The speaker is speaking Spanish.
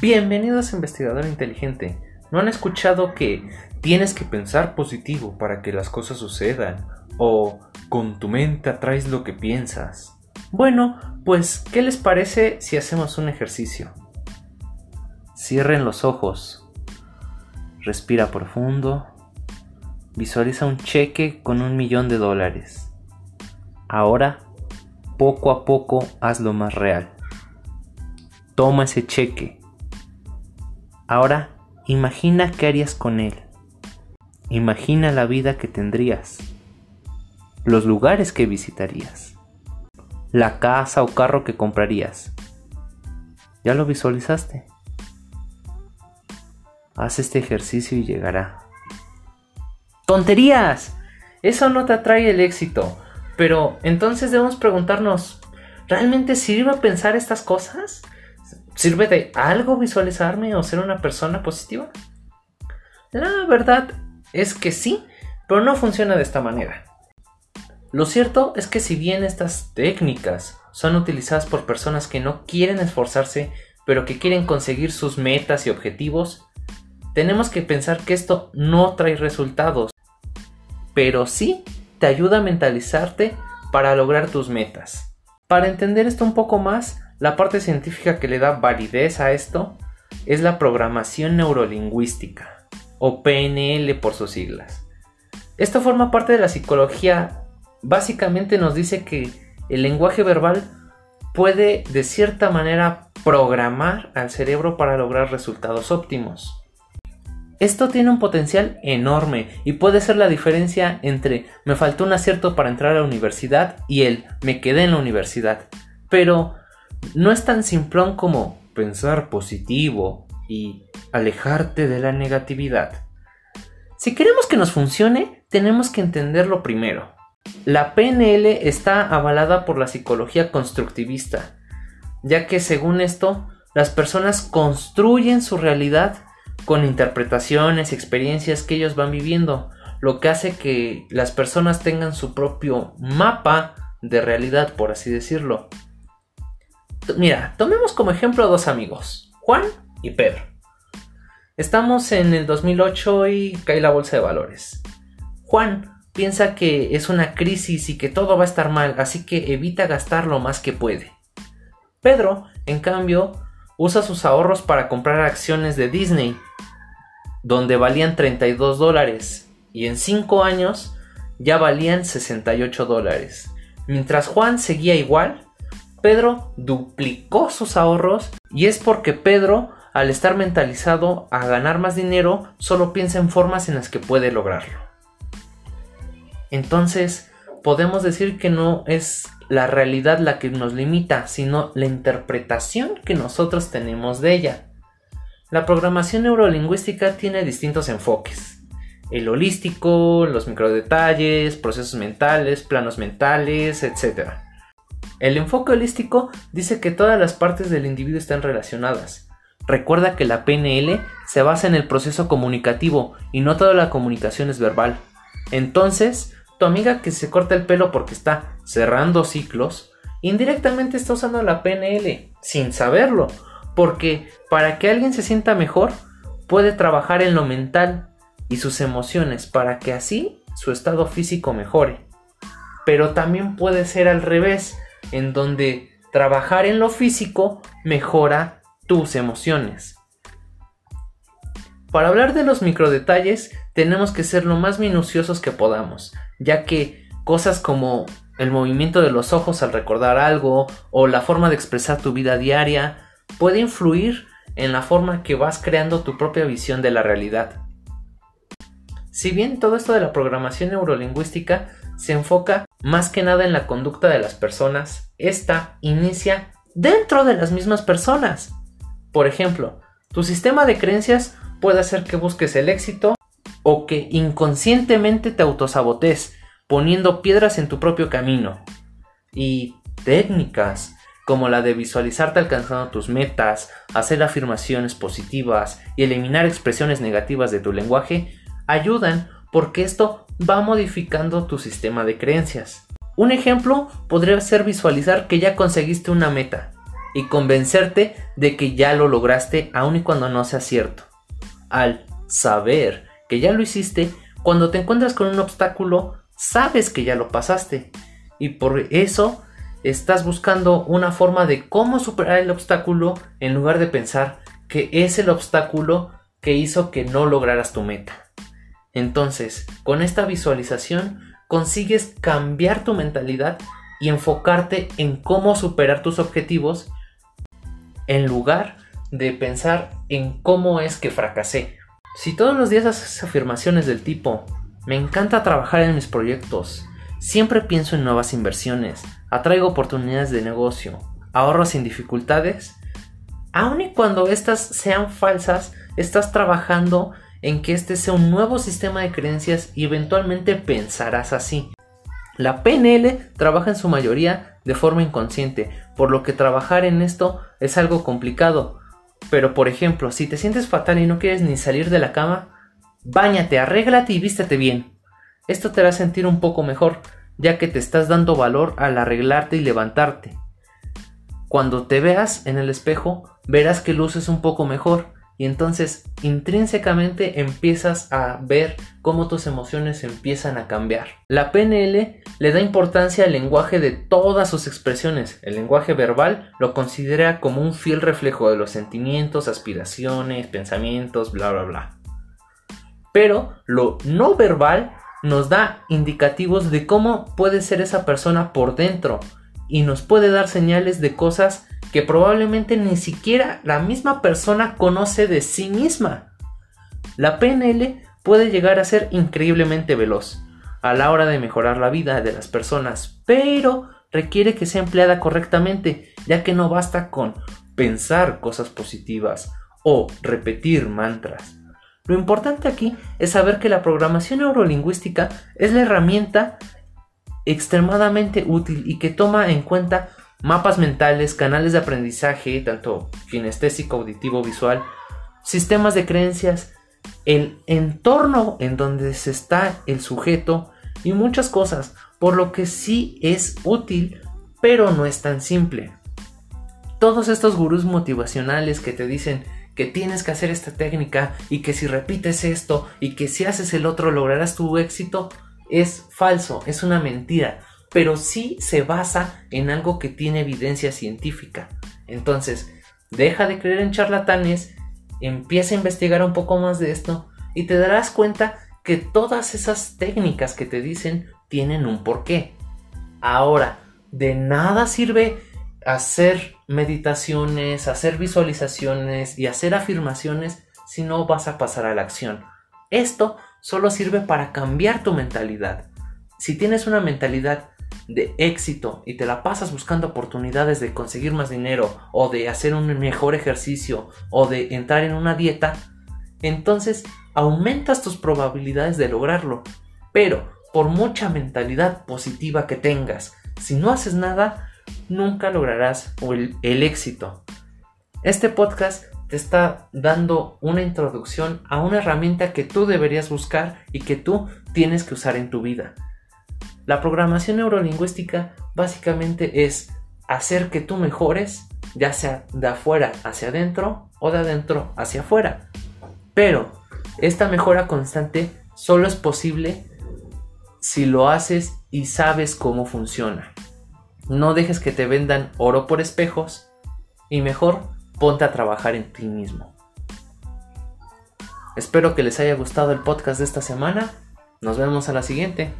Bienvenidos a Investigador Inteligente. ¿No han escuchado que tienes que pensar positivo para que las cosas sucedan? ¿O con tu mente atraes lo que piensas? Bueno, pues, ¿qué les parece si hacemos un ejercicio? Cierren los ojos. Respira profundo. Visualiza un cheque con un millón de dólares. Ahora, poco a poco, hazlo más real. Toma ese cheque Ahora, imagina qué harías con él. Imagina la vida que tendrías. Los lugares que visitarías. La casa o carro que comprarías. ¿Ya lo visualizaste? Haz este ejercicio y llegará. ¡Tonterías! Eso no te atrae el éxito. Pero entonces debemos preguntarnos, ¿realmente sirve pensar estas cosas? ¿Sirve de algo visualizarme o ser una persona positiva? La verdad es que sí, pero no funciona de esta manera. Lo cierto es que si bien estas técnicas son utilizadas por personas que no quieren esforzarse, pero que quieren conseguir sus metas y objetivos, tenemos que pensar que esto no trae resultados, pero sí te ayuda a mentalizarte para lograr tus metas. Para entender esto un poco más, la parte científica que le da validez a esto es la programación neurolingüística, o PNL por sus siglas. Esto forma parte de la psicología. Básicamente nos dice que el lenguaje verbal puede de cierta manera programar al cerebro para lograr resultados óptimos. Esto tiene un potencial enorme y puede ser la diferencia entre me faltó un acierto para entrar a la universidad y el me quedé en la universidad. Pero no es tan simplón como pensar positivo y alejarte de la negatividad. Si queremos que nos funcione, tenemos que entenderlo primero. La PNL está avalada por la psicología constructivista, ya que según esto, las personas construyen su realidad con interpretaciones y experiencias que ellos van viviendo, lo que hace que las personas tengan su propio mapa de realidad, por así decirlo. Mira, tomemos como ejemplo dos amigos, Juan y Pedro. Estamos en el 2008 y cae la bolsa de valores. Juan piensa que es una crisis y que todo va a estar mal, así que evita gastar lo más que puede. Pedro, en cambio, usa sus ahorros para comprar acciones de Disney, donde valían 32 dólares, y en 5 años ya valían 68 dólares. Mientras Juan seguía igual, Pedro duplicó sus ahorros y es porque Pedro, al estar mentalizado a ganar más dinero, solo piensa en formas en las que puede lograrlo. Entonces, podemos decir que no es la realidad la que nos limita, sino la interpretación que nosotros tenemos de ella. La programación neurolingüística tiene distintos enfoques. El holístico, los microdetalles, procesos mentales, planos mentales, etc. El enfoque holístico dice que todas las partes del individuo están relacionadas. Recuerda que la PNL se basa en el proceso comunicativo y no toda la comunicación es verbal. Entonces, tu amiga que se corta el pelo porque está cerrando ciclos, indirectamente está usando la PNL, sin saberlo, porque para que alguien se sienta mejor, puede trabajar en lo mental y sus emociones para que así su estado físico mejore. Pero también puede ser al revés, en donde trabajar en lo físico mejora tus emociones. Para hablar de los microdetalles tenemos que ser lo más minuciosos que podamos, ya que cosas como el movimiento de los ojos al recordar algo o la forma de expresar tu vida diaria puede influir en la forma que vas creando tu propia visión de la realidad. Si bien todo esto de la programación neurolingüística se enfoca más que nada en la conducta de las personas, esta inicia dentro de las mismas personas. Por ejemplo, tu sistema de creencias puede hacer que busques el éxito o que inconscientemente te autosabotes poniendo piedras en tu propio camino. Y técnicas como la de visualizarte alcanzando tus metas, hacer afirmaciones positivas y eliminar expresiones negativas de tu lenguaje ayudan porque esto va modificando tu sistema de creencias. Un ejemplo podría ser visualizar que ya conseguiste una meta y convencerte de que ya lo lograste aun y cuando no sea cierto. Al saber que ya lo hiciste, cuando te encuentras con un obstáculo, sabes que ya lo pasaste y por eso estás buscando una forma de cómo superar el obstáculo en lugar de pensar que es el obstáculo que hizo que no lograras tu meta. Entonces, con esta visualización consigues cambiar tu mentalidad y enfocarte en cómo superar tus objetivos en lugar de pensar en cómo es que fracasé. Si todos los días haces afirmaciones del tipo, me encanta trabajar en mis proyectos, siempre pienso en nuevas inversiones, atraigo oportunidades de negocio, ahorro sin dificultades, aun y cuando estas sean falsas, estás trabajando en que este sea un nuevo sistema de creencias y eventualmente pensarás así. La PNL trabaja en su mayoría de forma inconsciente, por lo que trabajar en esto es algo complicado. Pero por ejemplo, si te sientes fatal y no quieres ni salir de la cama, báñate, arréglate y vístete bien. Esto te hará sentir un poco mejor, ya que te estás dando valor al arreglarte y levantarte. Cuando te veas en el espejo, verás que luces un poco mejor y entonces intrínsecamente empiezas a ver cómo tus emociones empiezan a cambiar. La PNL le da importancia al lenguaje de todas sus expresiones. El lenguaje verbal lo considera como un fiel reflejo de los sentimientos, aspiraciones, pensamientos, bla, bla, bla. Pero lo no verbal nos da indicativos de cómo puede ser esa persona por dentro y nos puede dar señales de cosas que probablemente ni siquiera la misma persona conoce de sí misma. La PNL puede llegar a ser increíblemente veloz a la hora de mejorar la vida de las personas, pero requiere que sea empleada correctamente, ya que no basta con pensar cosas positivas o repetir mantras. Lo importante aquí es saber que la programación neurolingüística es la herramienta extremadamente útil y que toma en cuenta mapas mentales, canales de aprendizaje, tanto kinestésico, auditivo, visual, sistemas de creencias, el entorno en donde se está el sujeto y muchas cosas, por lo que sí es útil, pero no es tan simple. Todos estos gurús motivacionales que te dicen que tienes que hacer esta técnica y que si repites esto y que si haces el otro lograrás tu éxito, es falso, es una mentira pero sí se basa en algo que tiene evidencia científica. Entonces, deja de creer en charlatanes, empieza a investigar un poco más de esto y te darás cuenta que todas esas técnicas que te dicen tienen un porqué. Ahora, de nada sirve hacer meditaciones, hacer visualizaciones y hacer afirmaciones si no vas a pasar a la acción. Esto solo sirve para cambiar tu mentalidad. Si tienes una mentalidad de éxito y te la pasas buscando oportunidades de conseguir más dinero o de hacer un mejor ejercicio o de entrar en una dieta, entonces aumentas tus probabilidades de lograrlo. Pero por mucha mentalidad positiva que tengas, si no haces nada, nunca lograrás el, el éxito. Este podcast te está dando una introducción a una herramienta que tú deberías buscar y que tú tienes que usar en tu vida. La programación neurolingüística básicamente es hacer que tú mejores, ya sea de afuera hacia adentro o de adentro hacia afuera. Pero esta mejora constante solo es posible si lo haces y sabes cómo funciona. No dejes que te vendan oro por espejos y mejor ponte a trabajar en ti mismo. Espero que les haya gustado el podcast de esta semana. Nos vemos a la siguiente.